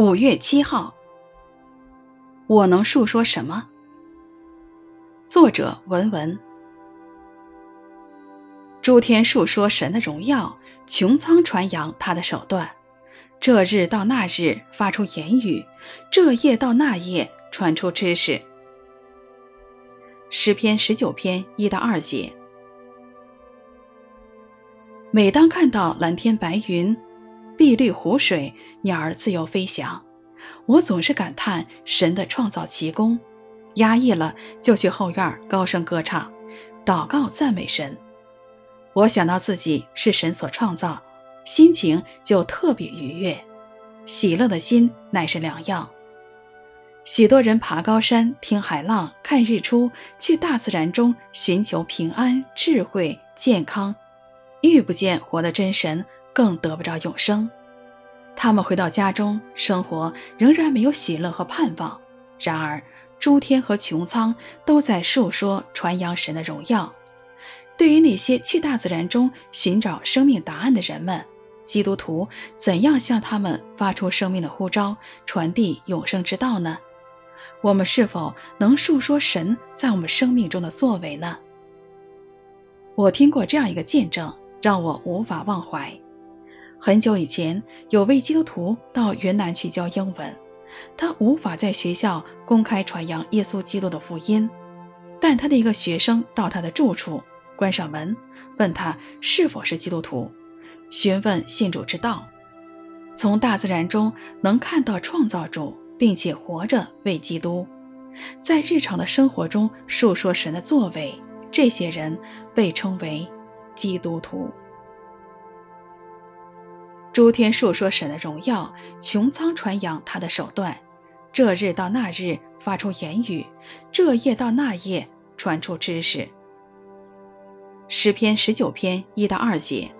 五月七号，我能述说什么？作者文文。诸天述说神的荣耀，穹苍传扬他的手段。这日到那日发出言语，这夜到那夜传出知识。诗篇十九篇一到二节。每当看到蓝天白云，碧绿湖水，鸟儿自由飞翔，我总是感叹神的创造奇功。压抑了，就去后院高声歌唱，祷告赞美神。我想到自己是神所创造，心情就特别愉悦，喜乐的心乃是良药。许多人爬高山、听海浪、看日出，去大自然中寻求平安、智慧、健康，遇不见活的真神。更得不着永生，他们回到家中，生活仍然没有喜乐和盼望。然而，诸天和穹苍都在述说、传扬神的荣耀。对于那些去大自然中寻找生命答案的人们，基督徒怎样向他们发出生命的呼召，传递永生之道呢？我们是否能述说神在我们生命中的作为呢？我听过这样一个见证，让我无法忘怀。很久以前，有位基督徒到云南去教英文，他无法在学校公开传扬耶稣基督的福音，但他的一个学生到他的住处，关上门，问他是否是基督徒，询问信主之道。从大自然中能看到创造主，并且活着为基督，在日常的生活中述说神的作为，这些人被称为基督徒。诸天述说神的荣耀，穹苍传扬他的手段。这日到那日发出言语，这夜到那夜传出知识。诗篇十九篇一到二节。